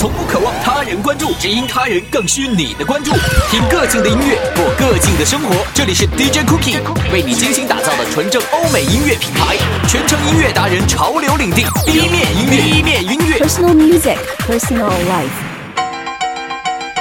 从不渴望他人关注，只因他人更需你的关注。听个性的音乐，过个性的生活。这里是 DJ Cookie 为你精心打造的纯正欧美音乐品牌，全程音乐达人，潮流领地，B 面音乐，B 面音乐，Personal Music，Personal Life。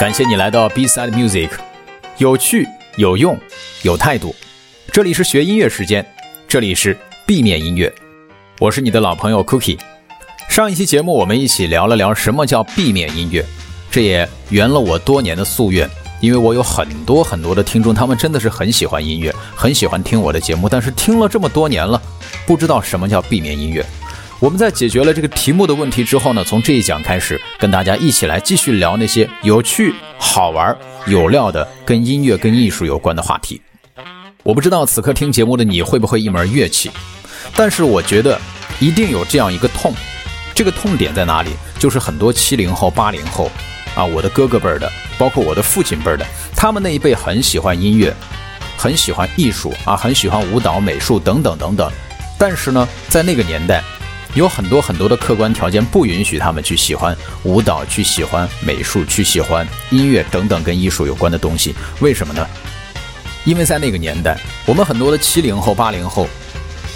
感谢你来到 B Side Music，有趣、有用、有态度。这里是学音乐时间，这里是 B 面音乐。我是你的老朋友 Cookie。上一期节目，我们一起聊了聊什么叫避免音乐，这也圆了我多年的夙愿。因为我有很多很多的听众，他们真的是很喜欢音乐，很喜欢听我的节目，但是听了这么多年了，不知道什么叫避免音乐。我们在解决了这个题目的问题之后呢，从这一讲开始，跟大家一起来继续聊那些有趣、好玩、有料的跟音乐、跟艺术有关的话题。我不知道此刻听节目的你会不会一门乐器，但是我觉得一定有这样一个痛。这个痛点在哪里？就是很多七零后、八零后，啊，我的哥哥辈儿的，包括我的父亲辈儿的，他们那一辈很喜欢音乐，很喜欢艺术啊，很喜欢舞蹈、美术等等等等。但是呢，在那个年代，有很多很多的客观条件不允许他们去喜欢舞蹈、去喜欢美术、去喜欢音乐等等跟艺术有关的东西。为什么呢？因为在那个年代，我们很多的七零后、八零后。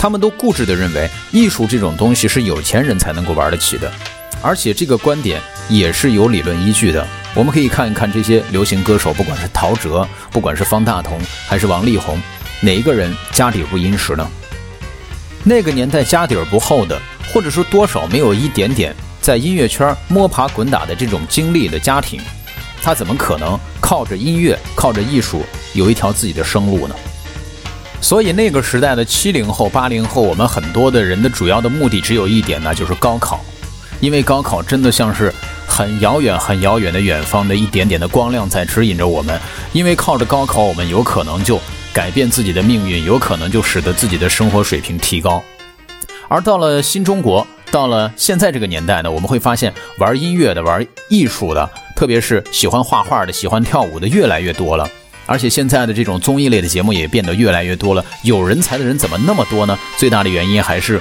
他们都固执地认为，艺术这种东西是有钱人才能够玩得起的，而且这个观点也是有理论依据的。我们可以看一看这些流行歌手，不管是陶喆，不管是方大同，还是王力宏，哪一个人家底不殷实呢？那个年代家底儿不厚的，或者说多少没有一点点在音乐圈摸爬滚打的这种经历的家庭，他怎么可能靠着音乐、靠着艺术有一条自己的生路呢？所以那个时代的七零后、八零后，我们很多的人的主要的目的只有一点呢，就是高考。因为高考真的像是很遥远、很遥远的远方的一点点的光亮在指引着我们。因为靠着高考，我们有可能就改变自己的命运，有可能就使得自己的生活水平提高。而到了新中国，到了现在这个年代呢，我们会发现玩音乐的、玩艺术的，特别是喜欢画画的、喜欢跳舞的越来越多了。而且现在的这种综艺类的节目也变得越来越多了，有人才的人怎么那么多呢？最大的原因还是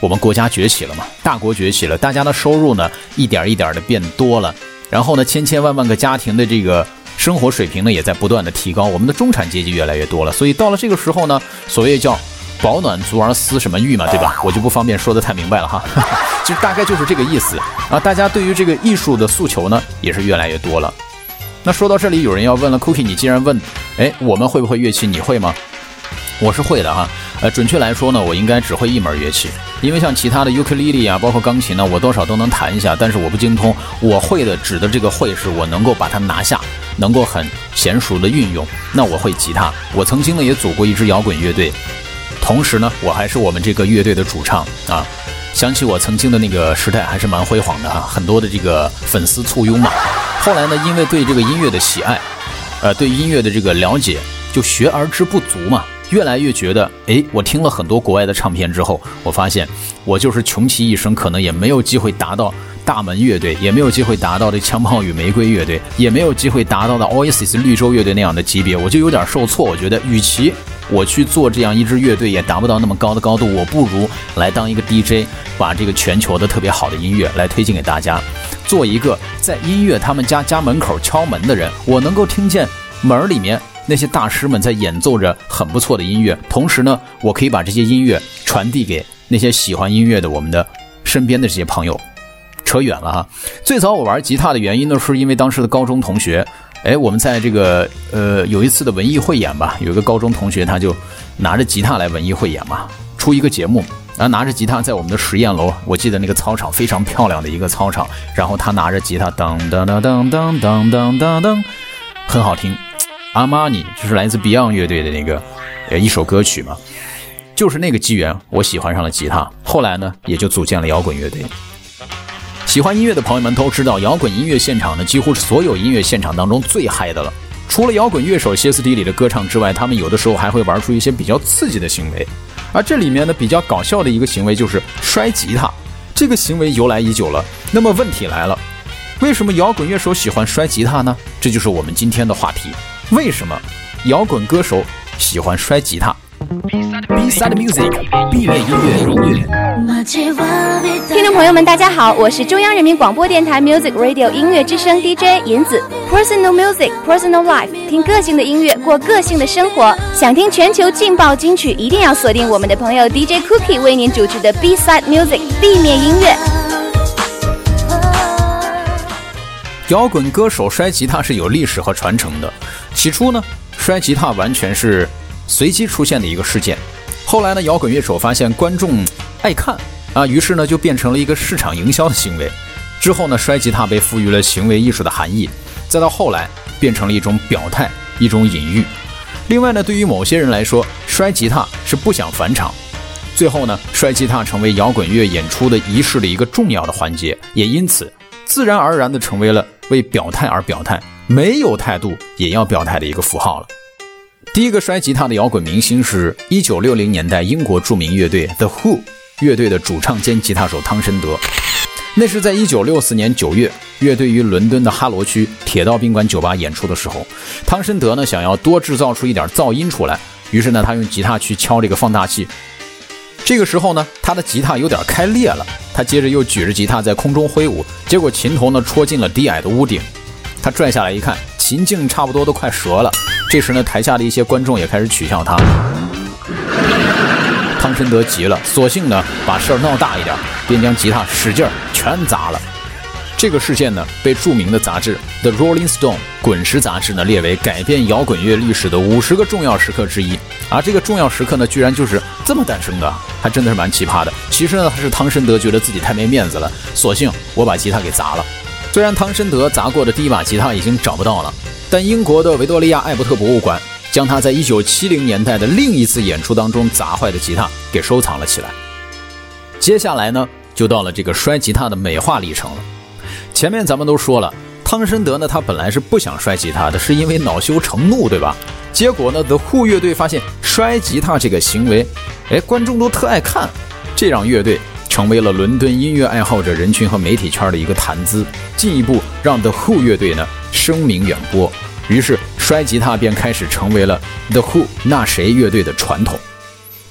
我们国家崛起了嘛，大国崛起了，大家的收入呢一点一点的变多了，然后呢千千万万个家庭的这个生活水平呢也在不断的提高，我们的中产阶级越来越多了，所以到了这个时候呢，所谓叫保暖足而思什么欲嘛，对吧？我就不方便说的太明白了哈，其实大概就是这个意思啊。大家对于这个艺术的诉求呢也是越来越多了。那说到这里，有人要问了，Cookie，你既然问，哎，我们会不会乐器？你会吗？我是会的哈。呃，准确来说呢，我应该只会一门乐器，因为像其他的尤克里里啊，包括钢琴呢，我多少都能弹一下，但是我不精通。我会的指的这个会，是我能够把它拿下，能够很娴熟的运用。那我会吉他，我曾经呢也组过一支摇滚乐队，同时呢，我还是我们这个乐队的主唱啊。想起我曾经的那个时代，还是蛮辉煌的哈，很多的这个粉丝簇拥嘛。后来呢，因为对这个音乐的喜爱，呃，对音乐的这个了解，就学而知不足嘛。越来越觉得，哎，我听了很多国外的唱片之后，我发现我就是穷其一生，可能也没有机会达到大门乐队，也没有机会达到这枪炮与玫瑰乐队，也没有机会达到的 Oasis 绿洲乐队那样的级别，我就有点受挫。我觉得，与其我去做这样一支乐队，也达不到那么高的高度，我不如来当一个 DJ，把这个全球的特别好的音乐来推荐给大家。做一个在音乐他们家家门口敲门的人，我能够听见门里面那些大师们在演奏着很不错的音乐，同时呢，我可以把这些音乐传递给那些喜欢音乐的我们的身边的这些朋友。扯远了哈，最早我玩吉他的原因呢，是因为当时的高中同学，哎，我们在这个呃有一次的文艺汇演吧，有一个高中同学他就拿着吉他来文艺汇演嘛，出一个节目。然后拿着吉他在我们的实验楼，我记得那个操场非常漂亮的一个操场。然后他拿着吉他，噔噔噔噔噔噔噔噔噔，很好听。阿玛尼就是来自 Beyond 乐队的那个呃一首歌曲嘛。就是那个机缘，我喜欢上了吉他。后来呢，也就组建了摇滚乐队。喜欢音乐的朋友们都知道，摇滚音乐现场呢，几乎是所有音乐现场当中最嗨的了。除了摇滚乐手歇斯底里的歌唱之外，他们有的时候还会玩出一些比较刺激的行为。而这里面呢，比较搞笑的一个行为就是摔吉他，这个行为由来已久了。那么问题来了，为什么摇滚乐手喜欢摔吉他呢？这就是我们今天的话题。为什么摇滚歌手喜欢摔吉他？B side music，B 面音乐。听众朋友们，大家好，我是中央人民广播电台 Music Radio 音乐之声 DJ 银子。Personal Music, Personal Life，听个性的音乐，过个性的生活。想听全球劲爆金曲，一定要锁定我们的朋友 DJ Cookie 为您主持的 B Side Music 地面音乐。摇滚歌手摔吉他是有历史和传承的。起初呢，摔吉他完全是随机出现的一个事件。后来呢，摇滚乐手发现观众爱看啊，于是呢就变成了一个市场营销的行为。之后呢，摔吉他被赋予了行为艺术的含义，再到后来变成了一种表态，一种隐喻。另外呢，对于某些人来说，摔吉他是不想返场。最后呢，摔吉他成为摇滚乐演出的仪式的一个重要的环节，也因此自然而然的成为了。为表态而表态，没有态度也要表态的一个符号了。第一个摔吉他的摇滚明星是一九六零年代英国著名乐队 The Who 乐队的主唱兼吉他手汤申德。那是在一九六四年九月，乐队于伦敦的哈罗区铁道宾馆酒吧演出的时候，汤申德呢想要多制造出一点噪音出来，于是呢他用吉他去敲这个放大器。这个时候呢，他的吉他有点开裂了。他接着又举着吉他在空中挥舞，结果琴头呢戳进了低矮的屋顶。他拽下来一看，琴颈差不多都快折了。这时呢，台下的一些观众也开始取笑他。汤申德急了，索性呢把事儿闹大一点，便将吉他使劲儿全砸了。这个事件呢，被著名的杂志《The Rolling Stone》滚石杂志呢列为改变摇滚乐历史的五十个重要时刻之一。而这个重要时刻呢，居然就是这么诞生的，还真的是蛮奇葩的。其实呢，是汤申德觉得自己太没面子了，索性我把吉他给砸了。虽然汤申德砸过的第一把吉他已经找不到了，但英国的维多利亚艾伯特博物馆将他在一九七零年代的另一次演出当中砸坏的吉他给收藏了起来。接下来呢，就到了这个摔吉他的美化历程了。前面咱们都说了，汤申德呢，他本来是不想摔吉他的，是因为恼羞成怒，对吧？结果呢，The Who 乐队发现摔吉他这个行为，哎，观众都特爱看，这让乐队成为了伦敦音乐爱好者人群和媒体圈的一个谈资，进一步让 The Who 乐队呢声名远播。于是，摔吉他便开始成为了 The Who 那谁乐队的传统。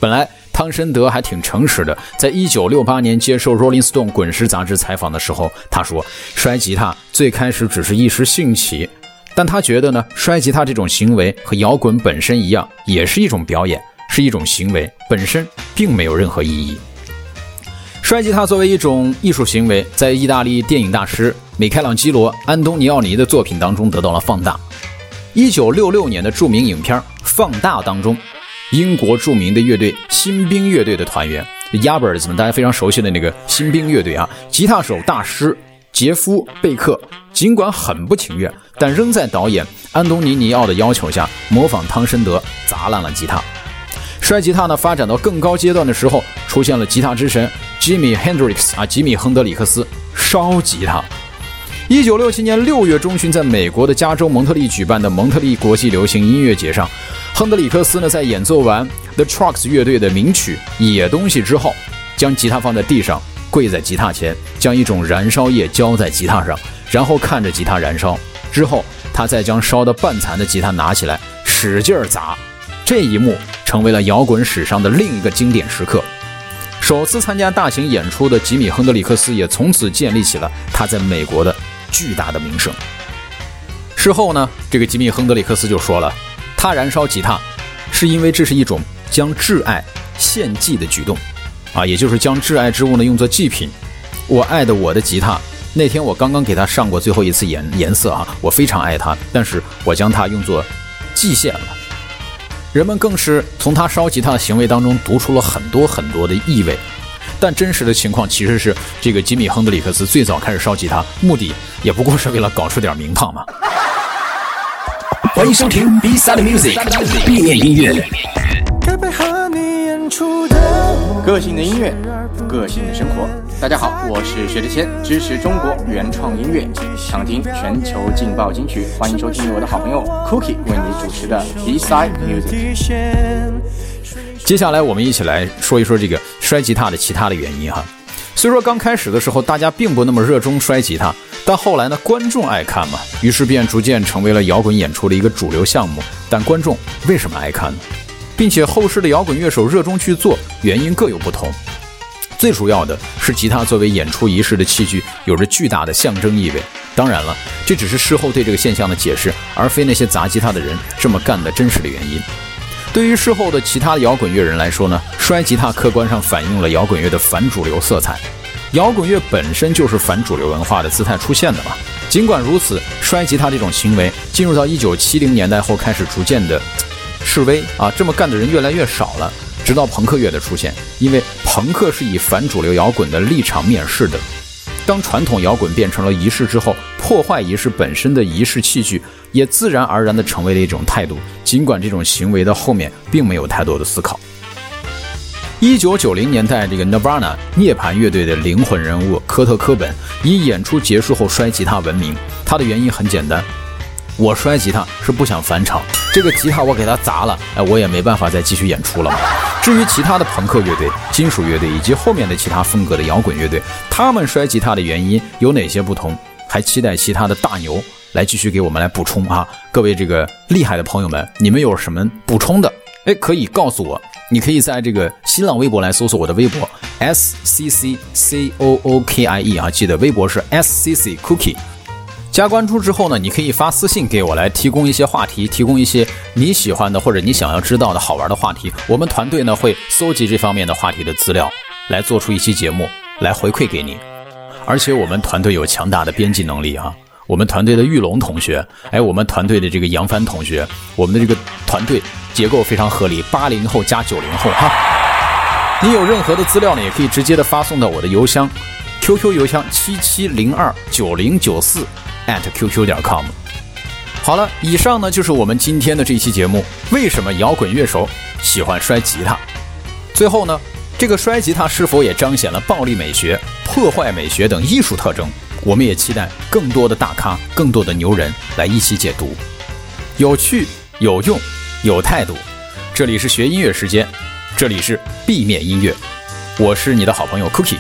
本来。汤申德还挺诚实的，在一九六八年接受《Rolling Stone》滚石杂志采访的时候，他说：“摔吉他最开始只是一时兴起，但他觉得呢，摔吉他这种行为和摇滚本身一样，也是一种表演，是一种行为，本身并没有任何意义。摔吉他作为一种艺术行为，在意大利电影大师米开朗基罗·安东尼奥尼的作品当中得到了放大。一九六六年的著名影片《放大》当中。”英国著名的乐队新兵乐队的团员 Yardbirds 们，大家非常熟悉的那个新兵乐队啊，吉他手大师杰夫贝克，尽管很不情愿，但仍在导演安东尼尼奥的要求下，模仿汤申德砸烂了吉他。摔吉他呢，发展到更高阶段的时候，出现了吉他之神 Jimmy Hendrix 啊，吉米亨德里克斯烧吉他。一九六七年六月中旬，在美国的加州蒙特利举办的蒙特利国际流行音乐节上。亨德里克斯呢，在演奏完 The Trucks 乐队的名曲《野东西》之后，将吉他放在地上，跪在吉他前，将一种燃烧液浇在吉他上，然后看着吉他燃烧。之后，他再将烧得半残的吉他拿起来，使劲儿砸。这一幕成为了摇滚史上的另一个经典时刻。首次参加大型演出的吉米·亨德里克斯也从此建立起了他在美国的巨大的名声。事后呢，这个吉米·亨德里克斯就说了。他燃烧吉他，是因为这是一种将挚爱献祭的举动，啊，也就是将挚爱之物呢用作祭品。我爱的我的吉他，那天我刚刚给他上过最后一次颜颜色啊，我非常爱它，但是我将它用作祭献了。人们更是从他烧吉他的行为当中读出了很多很多的意味，但真实的情况其实是，这个吉米·亨德里克斯最早开始烧吉他，目的也不过是为了搞出点名堂嘛。欢迎收听 B Side Music 地面音乐。个性的音乐，个性的生活。大家好，我是薛之谦，支持中国原创音乐，想听全球劲爆金曲。欢迎收听我的好朋友 Cookie 为你主持的 B Side Music。接下来我们一起来说一说这个摔吉他的其他的原因哈。虽说刚开始的时候大家并不那么热衷摔吉他。但后来呢，观众爱看嘛，于是便逐渐成为了摇滚演出的一个主流项目。但观众为什么爱看呢？并且后世的摇滚乐手热衷去做，原因各有不同。最主要的是，吉他作为演出仪式的器具，有着巨大的象征意味。当然了，这只是事后对这个现象的解释，而非那些砸吉他的人这么干的真实的原因。对于事后的其他摇滚乐人来说呢，摔吉他客观上反映了摇滚乐的反主流色彩。摇滚乐本身就是反主流文化的姿态出现的嘛。尽管如此，摔吉他这种行为进入到一九七零年代后，开始逐渐的示威啊，这么干的人越来越少了。直到朋克乐的出现，因为朋克是以反主流摇滚的立场面世的。当传统摇滚变成了仪式之后，破坏仪式本身的仪式器具，也自然而然地成为了一种态度。尽管这种行为的后面并没有太多的思考。一九九零年代，这个 Nirvana 涅槃乐队的灵魂人物科特·科本以演出结束后摔吉他闻名。他的原因很简单。我摔吉他是不想返场，这个吉他我给它砸了，哎，我也没办法再继续演出了嘛。至于其他的朋克乐队、金属乐队以及后面的其他风格的摇滚乐队，他们摔吉他的原因有哪些不同？还期待其他的大牛来继续给我们来补充啊！各位这个厉害的朋友们，你们有什么补充的？哎，可以告诉我，你可以在这个新浪微博来搜索我的微博 S C C C O O K I E 啊，记得微博是 S C C Cookie。加关注之后呢，你可以发私信给我来提供一些话题，提供一些你喜欢的或者你想要知道的好玩的话题。我们团队呢会搜集这方面的话题的资料，来做出一期节目来回馈给你。而且我们团队有强大的编辑能力啊！我们团队的玉龙同学，哎，我们团队的这个杨帆同学，我们的这个团队结构非常合理，八零后加九零后哈。你有任何的资料呢，也可以直接的发送到我的邮箱，QQ 邮箱七七零二九零九四。At qq 点 com。好了，以上呢就是我们今天的这期节目。为什么摇滚乐手喜欢摔吉他？最后呢，这个摔吉他是否也彰显了暴力美学、破坏美学等艺术特征？我们也期待更多的大咖、更多的牛人来一起解读。有趣、有用、有态度。这里是学音乐时间，这里是避免音乐。我是你的好朋友 Cookie。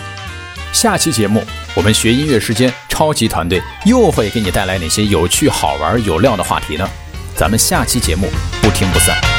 下期节目。我们学音乐时间，超级团队又会给你带来哪些有趣、好玩、有料的话题呢？咱们下期节目不听不散。